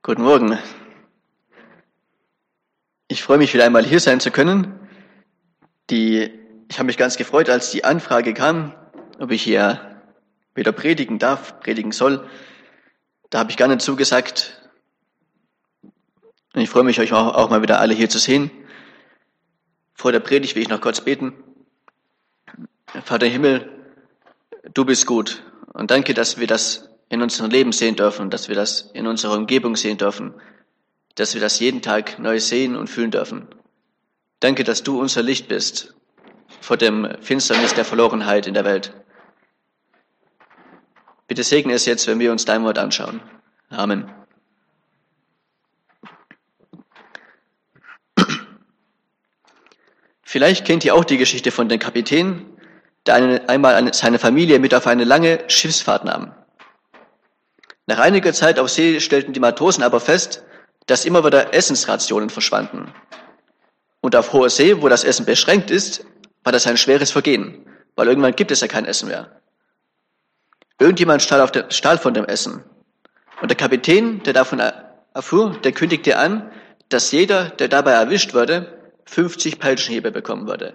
Guten Morgen. Ich freue mich wieder einmal hier sein zu können. Die, ich habe mich ganz gefreut, als die Anfrage kam, ob ich hier wieder predigen darf, predigen soll. Da habe ich gerne zugesagt. Und ich freue mich, euch auch, auch mal wieder alle hier zu sehen. Vor der Predigt will ich noch kurz beten. Vater Himmel, du bist gut. Und danke, dass wir das in unserem Leben sehen dürfen, dass wir das in unserer Umgebung sehen dürfen, dass wir das jeden Tag neu sehen und fühlen dürfen. Danke, dass du unser Licht bist vor dem Finsternis der Verlorenheit in der Welt. Bitte segne es jetzt, wenn wir uns dein Wort anschauen. Amen. Vielleicht kennt ihr auch die Geschichte von dem Kapitän, der einmal seine Familie mit auf eine lange Schiffsfahrt nahm. Nach einiger Zeit auf See stellten die Matrosen aber fest, dass immer wieder Essensrationen verschwanden. Und auf hoher See, wo das Essen beschränkt ist, war das ein schweres Vergehen, weil irgendwann gibt es ja kein Essen mehr. Irgendjemand stahl, der, stahl von dem Essen. Und der Kapitän, der davon erfuhr, der kündigte an, dass jeder, der dabei erwischt würde, 50 Peitschenhiebe bekommen würde.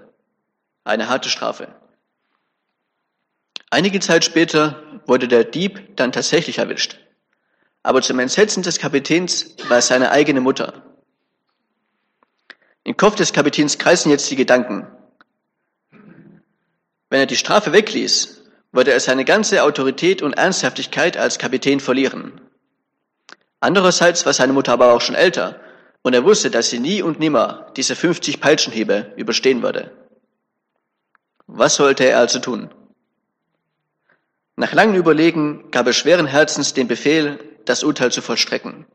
Eine harte Strafe. Einige Zeit später wurde der Dieb dann tatsächlich erwischt. Aber zum Entsetzen des Kapitäns war es seine eigene Mutter. Im Kopf des Kapitäns kreisen jetzt die Gedanken. Wenn er die Strafe wegließ, würde er seine ganze Autorität und Ernsthaftigkeit als Kapitän verlieren. Andererseits war seine Mutter aber auch schon älter und er wusste, dass sie nie und nimmer diese 50 Peitschenhiebe überstehen würde. Was sollte er also tun? Nach langem Überlegen gab er schweren Herzens den Befehl, das Urteil zu vollstrecken.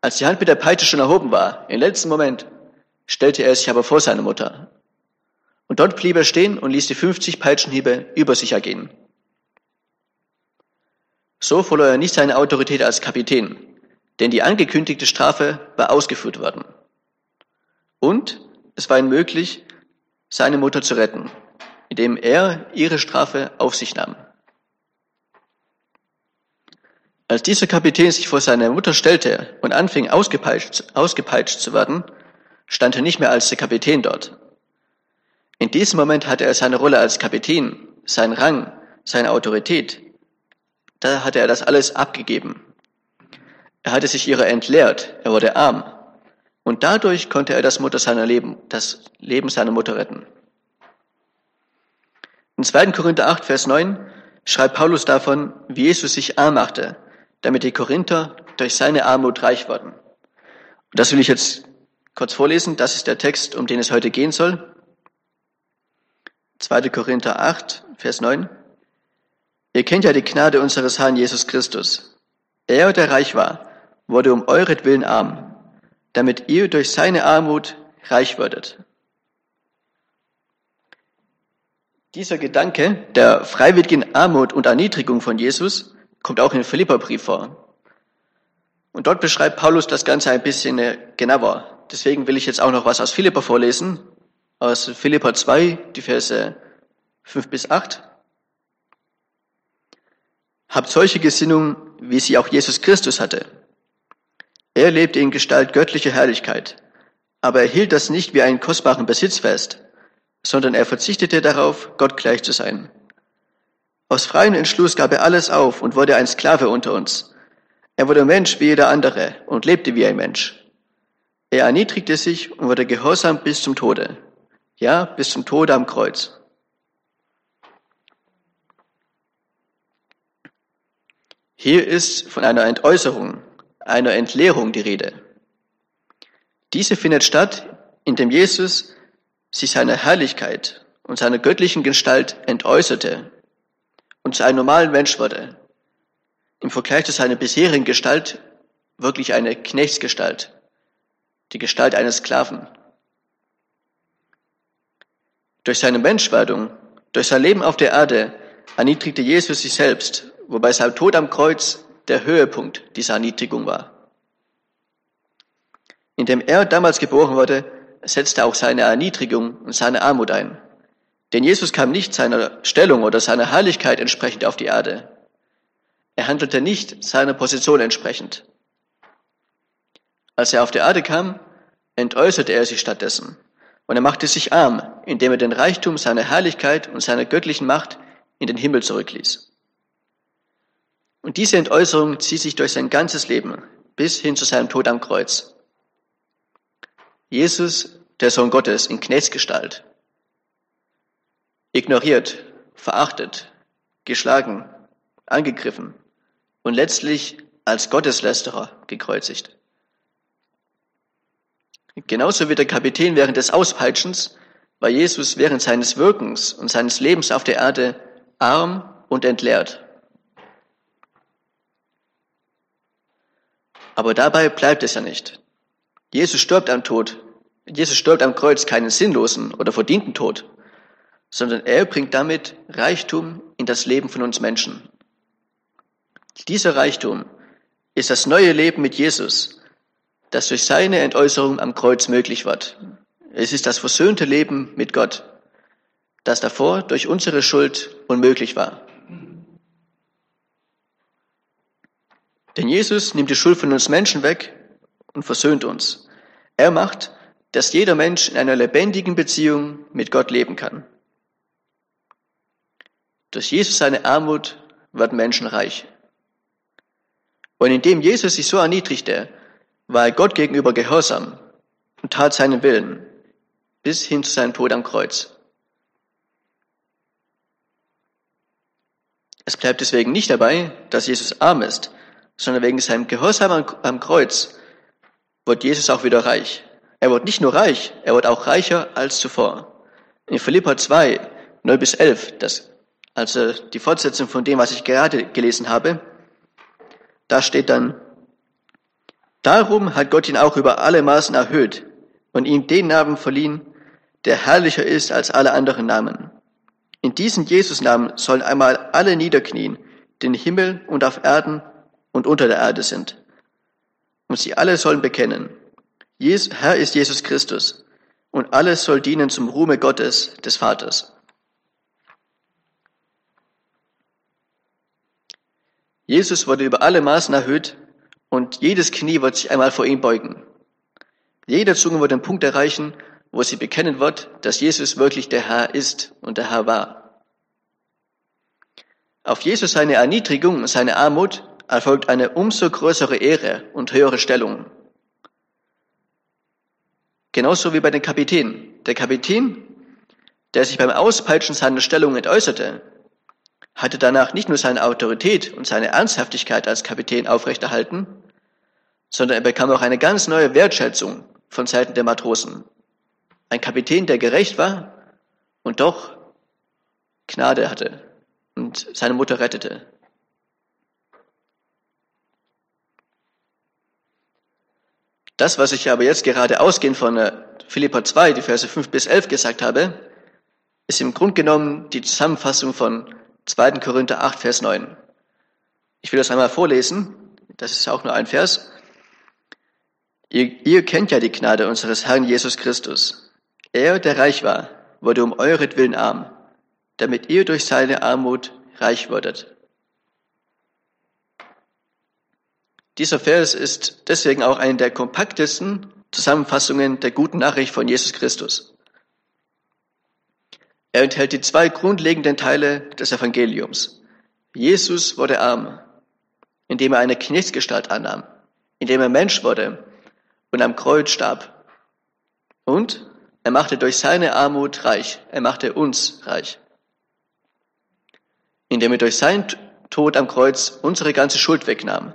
Als die Hand mit der Peitsche schon erhoben war, im letzten Moment, stellte er sich aber vor seine Mutter. Und dort blieb er stehen und ließ die 50 Peitschenhiebe über sich ergehen. So verlor er nicht seine Autorität als Kapitän, denn die angekündigte Strafe war ausgeführt worden. Und es war ihm möglich, seine Mutter zu retten, indem er ihre Strafe auf sich nahm. Als dieser Kapitän sich vor seine Mutter stellte und anfing ausgepeitscht, ausgepeitscht zu werden, stand er nicht mehr als der Kapitän dort. In diesem Moment hatte er seine Rolle als Kapitän, seinen Rang, seine Autorität. Da hatte er das alles abgegeben. Er hatte sich ihrer entleert, er wurde arm. Und dadurch konnte er das Mutter seiner Leben, das Leben seiner Mutter retten. In 2. Korinther 8, Vers 9 schreibt Paulus davon, wie Jesus sich arm machte, damit die Korinther durch seine Armut reich wurden. Und das will ich jetzt kurz vorlesen. Das ist der Text, um den es heute gehen soll. 2. Korinther 8, Vers 9. Ihr kennt ja die Gnade unseres Herrn Jesus Christus. Er, der reich war, wurde um euretwillen arm, damit ihr durch seine Armut reich würdet. Dieser Gedanke der freiwilligen Armut und Erniedrigung von Jesus kommt auch in Philipperbrief vor. Und dort beschreibt Paulus das Ganze ein bisschen äh, genauer. Deswegen will ich jetzt auch noch was aus Philipper vorlesen. Aus Philipper 2, die Verse 5 bis 8. Habt solche Gesinnung, wie sie auch Jesus Christus hatte. Er lebte in Gestalt göttlicher Herrlichkeit, aber er hielt das nicht wie einen kostbaren Besitz fest, sondern er verzichtete darauf, Gott gleich zu sein. Aus freiem Entschluss gab er alles auf und wurde ein Sklave unter uns. Er wurde Mensch wie jeder andere und lebte wie ein Mensch. Er erniedrigte sich und wurde gehorsam bis zum Tode. Ja, bis zum Tode am Kreuz. Hier ist von einer Entäußerung, einer Entleerung die Rede. Diese findet statt, indem Jesus sich seiner Herrlichkeit und seiner göttlichen Gestalt entäußerte und zu einem normalen Mensch wurde. Im Vergleich zu seiner bisherigen Gestalt wirklich eine Knechtsgestalt, die Gestalt eines Sklaven. Durch seine Menschwerdung, durch sein Leben auf der Erde erniedrigte Jesus sich selbst, wobei sein Tod am Kreuz der Höhepunkt dieser Erniedrigung war. Indem er damals geboren wurde, setzte auch seine Erniedrigung und seine Armut ein. Denn Jesus kam nicht seiner Stellung oder seiner Herrlichkeit entsprechend auf die Erde. Er handelte nicht seiner Position entsprechend. Als er auf die Erde kam, entäußerte er sich stattdessen. Und er machte sich arm, indem er den Reichtum seiner Herrlichkeit und seiner göttlichen Macht in den Himmel zurückließ. Und diese Entäußerung zieht sich durch sein ganzes Leben bis hin zu seinem Tod am Kreuz. Jesus, der Sohn Gottes in Knechtsgestalt, ignoriert, verachtet, geschlagen, angegriffen und letztlich als Gotteslästerer gekreuzigt. Genauso wie der Kapitän während des Auspeitschens war Jesus während seines Wirkens und seines Lebens auf der Erde arm und entleert. Aber dabei bleibt es ja nicht. Jesus stirbt am Tod. Jesus stirbt am Kreuz keinen sinnlosen oder verdienten Tod, sondern er bringt damit Reichtum in das Leben von uns Menschen. Dieser Reichtum ist das neue Leben mit Jesus, das durch seine Entäußerung am Kreuz möglich wird. Es ist das versöhnte Leben mit Gott, das davor durch unsere Schuld unmöglich war. Denn Jesus nimmt die Schuld von uns Menschen weg und versöhnt uns. Er macht, dass jeder Mensch in einer lebendigen Beziehung mit Gott leben kann. Durch Jesus seine Armut werden Menschen reich. Und indem Jesus sich so erniedrigte, war er Gott gegenüber gehorsam und tat seinen Willen bis hin zu seinem Tod am Kreuz. Es bleibt deswegen nicht dabei, dass Jesus arm ist, sondern wegen seinem Gehorsam am Kreuz wird Jesus auch wieder reich. Er wird nicht nur reich, er wird auch reicher als zuvor. In Philippa 2, 9 bis 11, das, also die Fortsetzung von dem, was ich gerade gelesen habe, da steht dann, Darum hat Gott ihn auch über alle Maßen erhöht und ihm den Namen verliehen, der herrlicher ist als alle anderen Namen. In diesen Jesus-Namen sollen einmal alle niederknien, den Himmel und auf Erden und unter der Erde sind. Und sie alle sollen bekennen, Herr ist Jesus Christus, und alles soll dienen zum Ruhme Gottes, des Vaters. Jesus wurde über alle Maßen erhöht, und jedes Knie wird sich einmal vor ihm beugen. Jede Zunge wird den Punkt erreichen, wo sie bekennen wird, dass Jesus wirklich der Herr ist und der Herr war. Auf Jesus seine Erniedrigung und seine Armut erfolgt eine umso größere Ehre und höhere Stellung. Genauso wie bei den Kapitän. Der Kapitän, der sich beim Auspeitschen seiner Stellung entäußerte, hatte danach nicht nur seine Autorität und seine Ernsthaftigkeit als Kapitän aufrechterhalten, sondern er bekam auch eine ganz neue Wertschätzung von Seiten der Matrosen. Ein Kapitän, der gerecht war und doch Gnade hatte und seine Mutter rettete. Das, was ich aber jetzt gerade ausgehend von äh, Philippa 2, die Verse 5 bis 11 gesagt habe, ist im Grunde genommen die Zusammenfassung von 2. Korinther 8, Vers 9. Ich will das einmal vorlesen. Das ist auch nur ein Vers. Ihr, ihr kennt ja die Gnade unseres Herrn Jesus Christus. Er, der reich war, wurde um euretwillen arm, damit ihr durch seine Armut reich würdet. Dieser Vers ist deswegen auch eine der kompaktesten Zusammenfassungen der guten Nachricht von Jesus Christus. Er enthält die zwei grundlegenden Teile des Evangeliums. Jesus wurde arm, indem er eine Knechtsgestalt annahm, indem er Mensch wurde und am Kreuz starb. Und er machte durch seine Armut reich. Er machte uns reich. Indem er durch seinen Tod am Kreuz unsere ganze Schuld wegnahm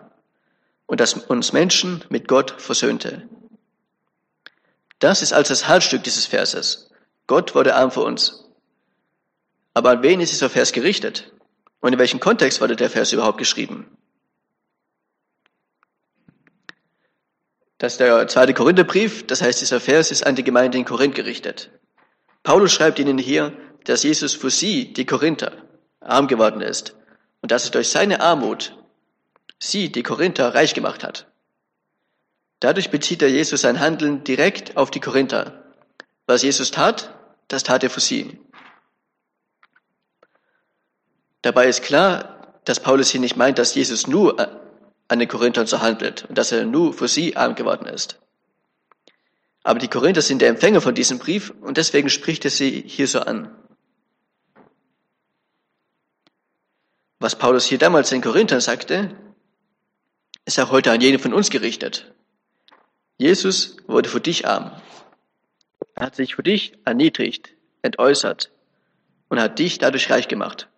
und das uns Menschen mit Gott versöhnte. Das ist also das Halsstück dieses Verses. Gott wurde arm für uns. Aber an wen ist dieser Vers gerichtet? Und in welchem Kontext wurde der Vers überhaupt geschrieben? Das ist der zweite Korintherbrief, das heißt, dieser Vers ist an die Gemeinde in Korinth gerichtet. Paulus schreibt ihnen hier, dass Jesus für sie, die Korinther, arm geworden ist und dass er durch seine Armut sie, die Korinther, reich gemacht hat. Dadurch bezieht er Jesus sein Handeln direkt auf die Korinther. Was Jesus tat, das tat er für sie. Dabei ist klar, dass Paulus hier nicht meint, dass Jesus nur an den Korinthern so handelt und dass er nur für sie arm geworden ist. Aber die Korinther sind der Empfänger von diesem Brief und deswegen spricht er sie hier so an. Was Paulus hier damals den Korinthern sagte, ist auch heute an jeden von uns gerichtet. Jesus wurde für dich arm. Er hat sich für dich erniedrigt, entäußert und hat dich dadurch reich gemacht.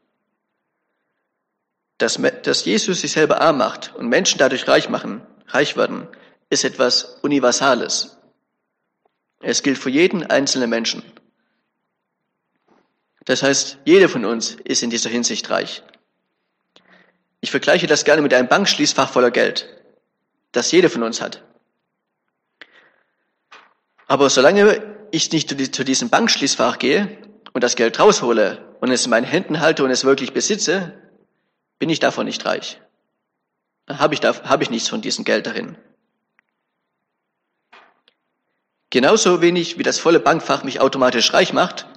Dass, dass Jesus sich selber arm macht und Menschen dadurch reich machen, reich werden, ist etwas Universales. Es gilt für jeden einzelnen Menschen. Das heißt, jeder von uns ist in dieser Hinsicht reich. Ich vergleiche das gerne mit einem Bankschließfach voller Geld, das jeder von uns hat. Aber solange ich nicht zu diesem Bankschließfach gehe und das Geld raushole und es in meinen Händen halte und es wirklich besitze, bin ich davon nicht reich. Dann habe ich, da, habe ich nichts von diesem Geld darin. Genauso wenig wie das volle Bankfach mich automatisch reich macht,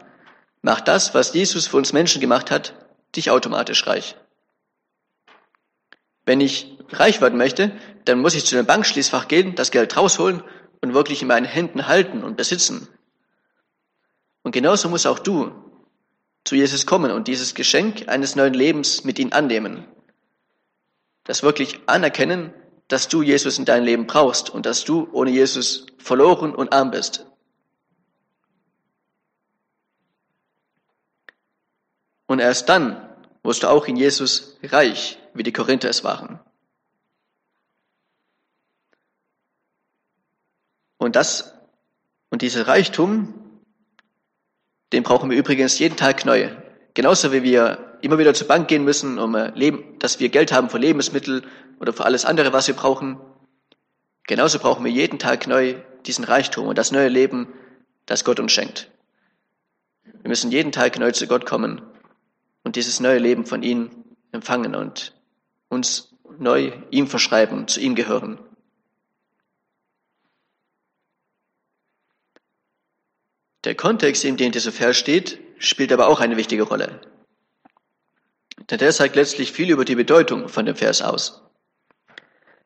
macht das, was Jesus für uns Menschen gemacht hat, dich automatisch reich. Wenn ich reich werden möchte, dann muss ich zu dem Bankschließfach gehen, das Geld rausholen und wirklich in meinen Händen halten und besitzen. Und genauso muss auch du zu Jesus kommen und dieses Geschenk eines neuen Lebens mit ihm annehmen. Das wirklich anerkennen, dass du Jesus in deinem Leben brauchst und dass du ohne Jesus verloren und arm bist. Und erst dann wirst du auch in Jesus reich wie die Korinther es waren. Und das und dieser Reichtum, den brauchen wir übrigens jeden Tag neu. Genauso wie wir immer wieder zur Bank gehen müssen, um äh, Leben, dass wir Geld haben für Lebensmittel oder für alles andere, was wir brauchen. Genauso brauchen wir jeden Tag neu diesen Reichtum und das neue Leben, das Gott uns schenkt. Wir müssen jeden Tag neu zu Gott kommen und dieses neue Leben von ihm empfangen und uns neu ihm verschreiben, zu ihm gehören. Der Kontext, in dem dieser Vers steht, spielt aber auch eine wichtige Rolle. Denn der sagt letztlich viel über die Bedeutung von dem Vers aus.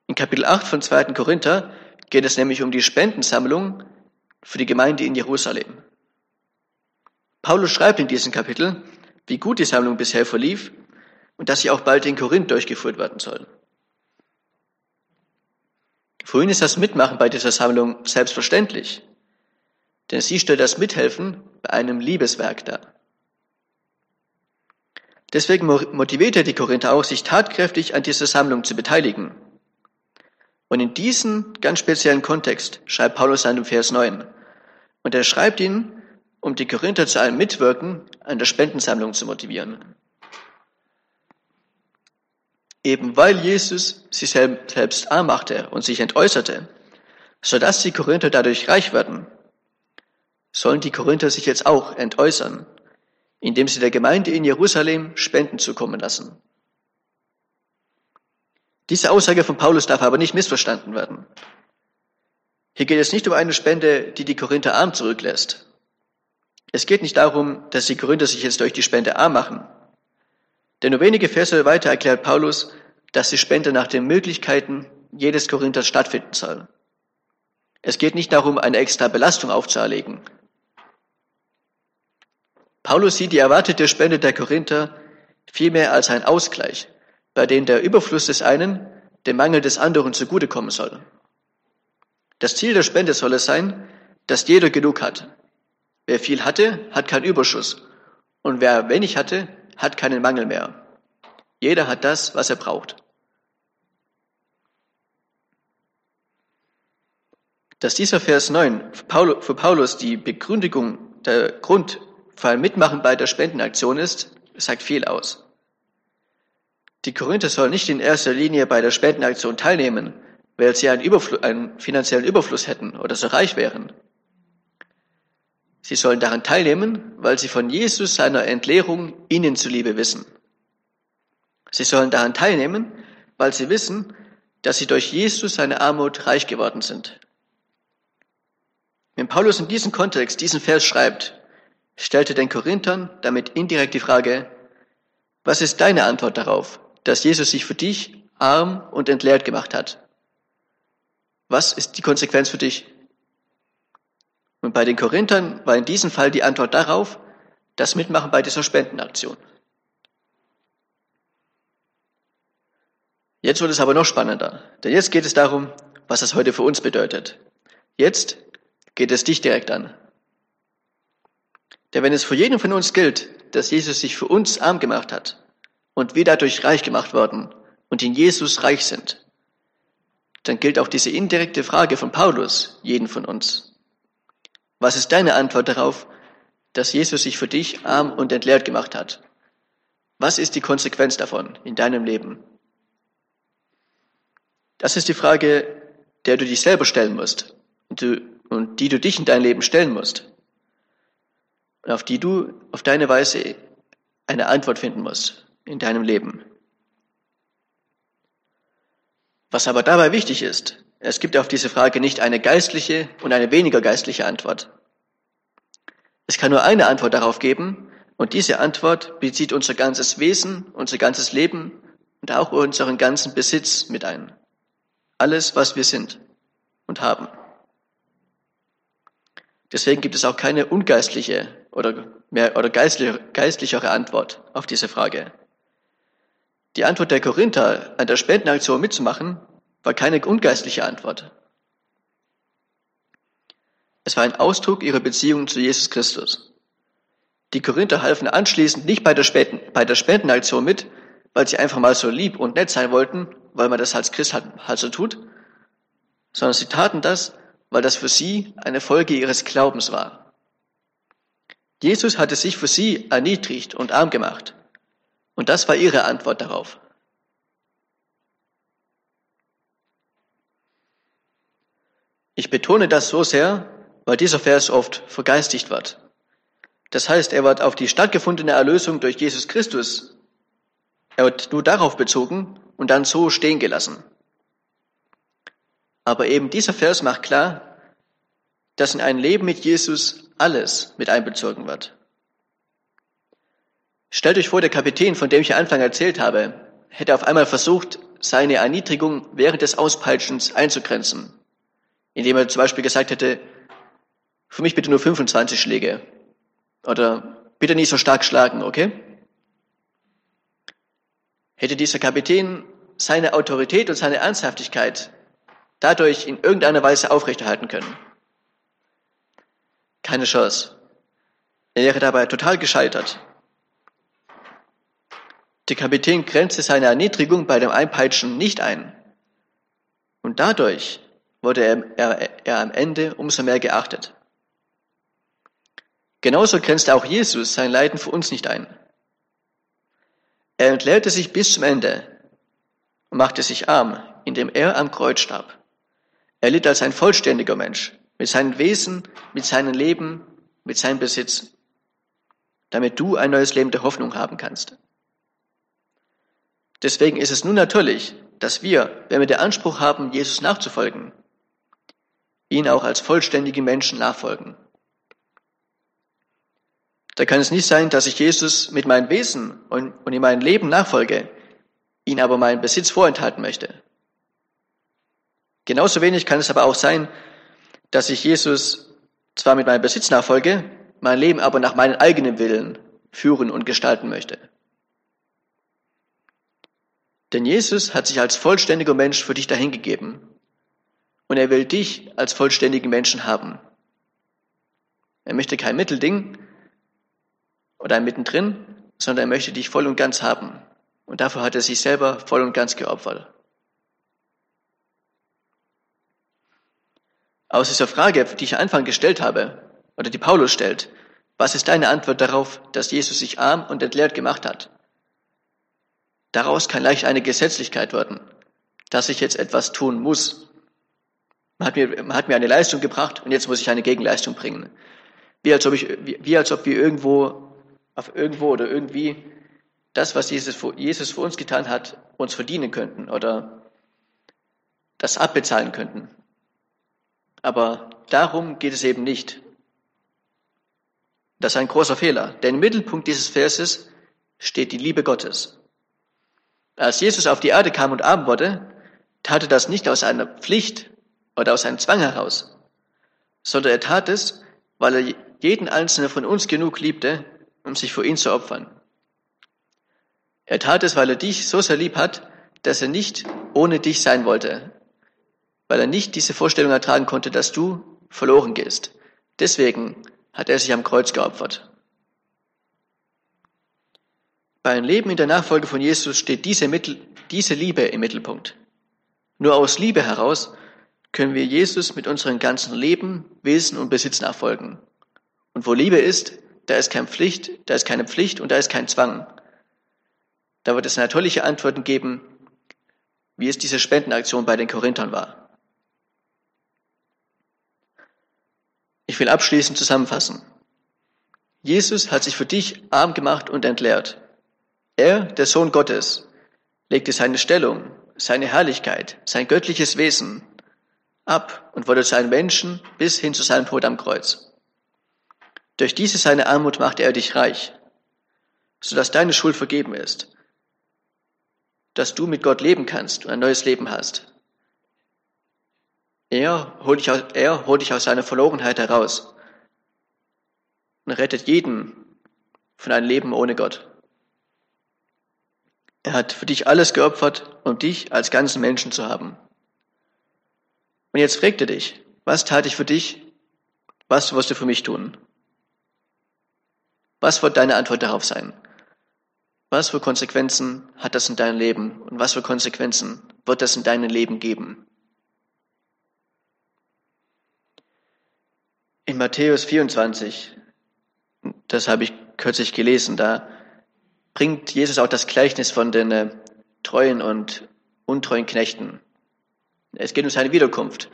In Kapitel 8 von 2. Korinther geht es nämlich um die Spendensammlung für die Gemeinde in Jerusalem. Paulus schreibt in diesem Kapitel, wie gut die Sammlung bisher verlief und dass sie auch bald in Korinth durchgeführt werden soll. Für ihn ist das Mitmachen bei dieser Sammlung selbstverständlich, denn sie stellt das Mithelfen bei einem Liebeswerk dar. Deswegen motiviert er die Korinther auch, sich tatkräftig an dieser Sammlung zu beteiligen. Und in diesem ganz speziellen Kontext schreibt Paulus seinen Vers 9. Und er schreibt ihn, um die Korinther zu einem Mitwirken an der Spendensammlung zu motivieren eben weil Jesus sich selbst arm machte und sich entäußerte, sodass die Korinther dadurch reich werden, sollen die Korinther sich jetzt auch entäußern, indem sie der Gemeinde in Jerusalem Spenden zukommen lassen. Diese Aussage von Paulus darf aber nicht missverstanden werden. Hier geht es nicht um eine Spende, die die Korinther arm zurücklässt. Es geht nicht darum, dass die Korinther sich jetzt durch die Spende arm machen. Denn nur wenige Verse weiter erklärt Paulus, dass die Spende nach den Möglichkeiten jedes Korinthers stattfinden soll. Es geht nicht darum, eine extra Belastung aufzuerlegen. Paulus sieht die erwartete Spende der Korinther vielmehr als ein Ausgleich, bei dem der Überfluss des einen dem Mangel des anderen zugutekommen soll. Das Ziel der Spende soll es sein, dass jeder genug hat. Wer viel hatte, hat keinen Überschuss. Und wer wenig hatte, hat keinen Mangel mehr. Jeder hat das, was er braucht. Dass dieser Vers 9 für Paulus die Begründigung, der Grund für ein Mitmachen bei der Spendenaktion ist, sagt viel aus. Die Korinther sollen nicht in erster Linie bei der Spendenaktion teilnehmen, weil sie einen, Überfl einen finanziellen Überfluss hätten oder so reich wären. Sie sollen daran teilnehmen, weil sie von Jesus seiner Entleerung ihnen zuliebe wissen. Sie sollen daran teilnehmen, weil sie wissen, dass sie durch Jesus seine Armut reich geworden sind. Wenn Paulus in diesem Kontext diesen Vers schreibt, stellte den Korinthern damit indirekt die Frage, was ist deine Antwort darauf, dass Jesus sich für dich arm und entleert gemacht hat. Was ist die Konsequenz für dich? Und bei den Korinthern war in diesem Fall die Antwort darauf, das Mitmachen bei dieser Spendenaktion. Jetzt wird es aber noch spannender, denn jetzt geht es darum, was das heute für uns bedeutet. Jetzt geht es dich direkt an. Denn wenn es für jeden von uns gilt, dass Jesus sich für uns arm gemacht hat und wir dadurch reich gemacht worden und in Jesus reich sind, dann gilt auch diese indirekte Frage von Paulus jeden von uns. Was ist deine Antwort darauf, dass Jesus sich für dich arm und entleert gemacht hat? Was ist die Konsequenz davon in deinem Leben? Das ist die Frage, der du dich selber stellen musst und, du, und die du dich in dein Leben stellen musst und auf die du auf deine Weise eine Antwort finden musst in deinem Leben. Was aber dabei wichtig ist, es gibt auf diese Frage nicht eine geistliche und eine weniger geistliche Antwort. Es kann nur eine Antwort darauf geben und diese Antwort bezieht unser ganzes Wesen, unser ganzes Leben und auch unseren ganzen Besitz mit ein. Alles, was wir sind und haben. Deswegen gibt es auch keine ungeistliche oder, mehr, oder geistliche, geistlichere Antwort auf diese Frage. Die Antwort der Korinther, an der Spendenaktion mitzumachen, war keine ungeistliche Antwort. Es war ein Ausdruck ihrer Beziehung zu Jesus Christus. Die Korinther halfen anschließend nicht bei der, Spenden, bei der Spendenaktion mit, weil sie einfach mal so lieb und nett sein wollten, weil man das als Christ halt, halt so tut, sondern sie taten das, weil das für sie eine Folge ihres Glaubens war. Jesus hatte sich für sie erniedrigt und arm gemacht. Und das war ihre Antwort darauf. Ich betone das so sehr, weil dieser Vers oft vergeistigt wird. Das heißt, er wird auf die stattgefundene Erlösung durch Jesus Christus, er wird nur darauf bezogen und dann so stehen gelassen. Aber eben dieser Vers macht klar, dass in ein Leben mit Jesus alles mit einbezogen wird. Stellt euch vor, der Kapitän, von dem ich am Anfang erzählt habe, hätte auf einmal versucht, seine Erniedrigung während des Auspeitschens einzugrenzen, indem er zum Beispiel gesagt hätte, für mich bitte nur 25 Schläge oder bitte nicht so stark schlagen, okay? Hätte dieser Kapitän seine Autorität und seine Ernsthaftigkeit dadurch in irgendeiner Weise aufrechterhalten können? Keine Chance. Er wäre dabei total gescheitert. Der Kapitän grenzte seine Erniedrigung bei dem Einpeitschen nicht ein. Und dadurch wurde er, er, er am Ende umso mehr geachtet. Genauso grenzte auch Jesus sein Leiden für uns nicht ein. Er entleerte sich bis zum Ende und machte sich arm, indem er am Kreuz starb. Er litt als ein vollständiger Mensch, mit seinem Wesen, mit seinem Leben, mit seinem Besitz, damit du ein neues Leben der Hoffnung haben kannst. Deswegen ist es nun natürlich, dass wir, wenn wir den Anspruch haben, Jesus nachzufolgen, ihn auch als vollständige Menschen nachfolgen. Da kann es nicht sein, dass ich Jesus mit meinem Wesen und, und in meinem Leben nachfolge, ihn aber meinen Besitz vorenthalten möchte. Genauso wenig kann es aber auch sein, dass ich Jesus zwar mit meinem Besitz nachfolge, mein Leben aber nach meinem eigenen Willen führen und gestalten möchte. Denn Jesus hat sich als vollständiger Mensch für dich dahingegeben. Und er will dich als vollständigen Menschen haben. Er möchte kein Mittelding oder ein Mittendrin, sondern er möchte dich voll und ganz haben. Und dafür hat er sich selber voll und ganz geopfert. Aus dieser Frage, die ich am Anfang gestellt habe, oder die Paulus stellt, was ist deine Antwort darauf, dass Jesus sich arm und entleert gemacht hat? Daraus kann leicht eine Gesetzlichkeit werden, dass ich jetzt etwas tun muss. Man hat mir, man hat mir eine Leistung gebracht und jetzt muss ich eine Gegenleistung bringen. Wie als ob, ich, wie, wie als ob wir irgendwo, auf irgendwo oder irgendwie das, was Jesus, Jesus für uns getan hat, uns verdienen könnten oder das abbezahlen könnten. Aber darum geht es eben nicht. Das ist ein großer Fehler, denn im Mittelpunkt dieses Verses steht die Liebe Gottes. Als Jesus auf die Erde kam und arm wurde, tat er das nicht aus einer Pflicht oder aus einem Zwang heraus, sondern er tat es, weil er jeden einzelnen von uns genug liebte, um sich für ihn zu opfern. Er tat es, weil er dich so sehr lieb hat, dass er nicht ohne dich sein wollte, weil er nicht diese Vorstellung ertragen konnte, dass du verloren gehst. Deswegen hat er sich am Kreuz geopfert. Bei einem Leben in der Nachfolge von Jesus steht diese, Mittel, diese Liebe im Mittelpunkt. Nur aus Liebe heraus können wir Jesus mit unserem ganzen Leben, Wissen und Besitz nachfolgen. Und wo Liebe ist, da ist keine Pflicht, da ist keine Pflicht und da ist kein Zwang. Da wird es natürliche Antworten geben, wie es diese Spendenaktion bei den Korinthern war. Ich will abschließend zusammenfassen. Jesus hat sich für dich arm gemacht und entleert. Er, der Sohn Gottes, legte seine Stellung, seine Herrlichkeit, sein göttliches Wesen ab und wurde zu einem Menschen bis hin zu seinem Tod am Kreuz. Durch diese seine Armut machte er dich reich, sodass deine Schuld vergeben ist, dass du mit Gott leben kannst und ein neues Leben hast. Er holt dich aus, er holt dich aus seiner Verlorenheit heraus und rettet jeden von einem Leben ohne Gott. Er hat für dich alles geopfert, um dich als ganzen Menschen zu haben. Und jetzt fragt er dich, was tat ich für dich? Was wirst du für mich tun? Was wird deine Antwort darauf sein? Was für Konsequenzen hat das in deinem Leben und was für Konsequenzen wird das in deinem Leben geben? In Matthäus 24, das habe ich kürzlich gelesen, da bringt Jesus auch das Gleichnis von den äh, treuen und untreuen Knechten. Es geht um seine Wiederkunft.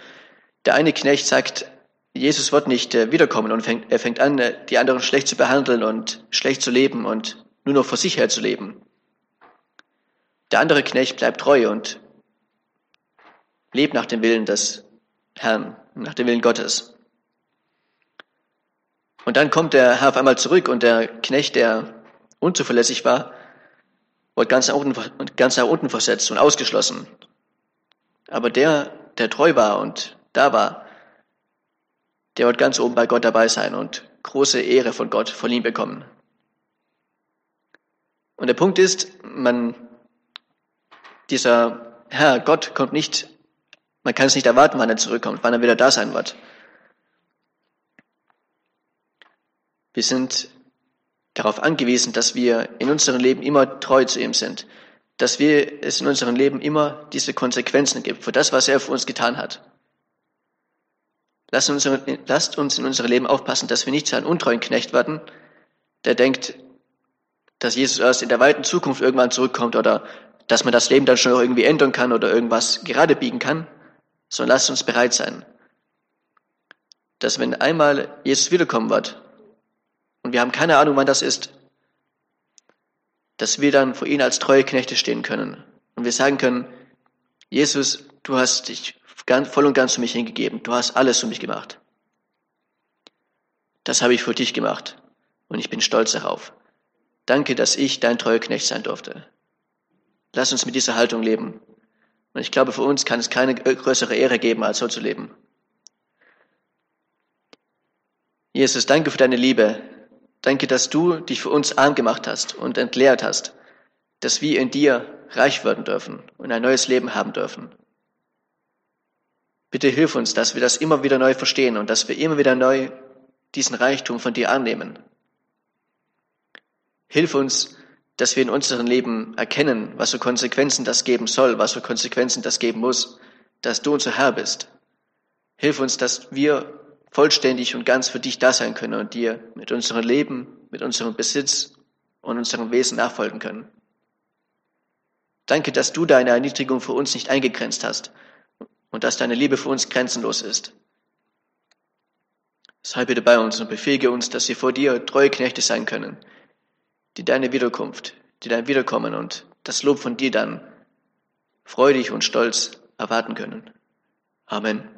Der eine Knecht sagt, Jesus wird nicht äh, wiederkommen und fängt, er fängt an, äh, die anderen schlecht zu behandeln und schlecht zu leben und nur noch vor sich her zu leben. Der andere Knecht bleibt treu und lebt nach dem Willen des Herrn, nach dem Willen Gottes. Und dann kommt der Herr auf einmal zurück und der Knecht, der unzuverlässig war, wurde ganz nach, unten, ganz nach unten versetzt und ausgeschlossen. Aber der, der treu war und da war, der wird ganz oben bei Gott dabei sein und große Ehre von Gott von ihm bekommen. Und der Punkt ist, man, dieser Herr, Gott kommt nicht, man kann es nicht erwarten, wann er zurückkommt, wann er wieder da sein wird. Wir sind darauf angewiesen, dass wir in unserem Leben immer treu zu ihm sind, dass wir es in unserem Leben immer diese Konsequenzen gibt für das, was er für uns getan hat. Lasst uns, lasst uns in unserem Leben aufpassen, dass wir nicht zu einem untreuen Knecht werden, der denkt, dass Jesus erst in der weiten Zukunft irgendwann zurückkommt oder dass man das Leben dann schon irgendwie ändern kann oder irgendwas gerade biegen kann, sondern lasst uns bereit sein, dass wenn einmal Jesus wiederkommen wird, und wir haben keine Ahnung, wann das ist, dass wir dann vor ihm als treue Knechte stehen können. Und wir sagen können, Jesus, du hast dich voll und ganz für mich hingegeben. Du hast alles für mich gemacht. Das habe ich für dich gemacht. Und ich bin stolz darauf. Danke, dass ich dein treuer Knecht sein durfte. Lass uns mit dieser Haltung leben. Und ich glaube, für uns kann es keine größere Ehre geben, als so zu leben. Jesus, danke für deine Liebe. Danke, dass du dich für uns arm gemacht hast und entleert hast, dass wir in dir reich werden dürfen und ein neues Leben haben dürfen. Bitte hilf uns, dass wir das immer wieder neu verstehen und dass wir immer wieder neu diesen Reichtum von dir annehmen. Hilf uns, dass wir in unserem Leben erkennen, was für Konsequenzen das geben soll, was für Konsequenzen das geben muss, dass du unser Herr bist. Hilf uns, dass wir vollständig und ganz für dich da sein können und dir mit unserem Leben, mit unserem Besitz und unserem Wesen nachfolgen können. Danke, dass du deine Erniedrigung für uns nicht eingegrenzt hast und dass deine Liebe für uns grenzenlos ist. Sei bitte bei uns und befähige uns, dass wir vor dir treue Knechte sein können, die deine Wiederkunft, die dein Wiederkommen und das Lob von dir dann freudig und stolz erwarten können. Amen.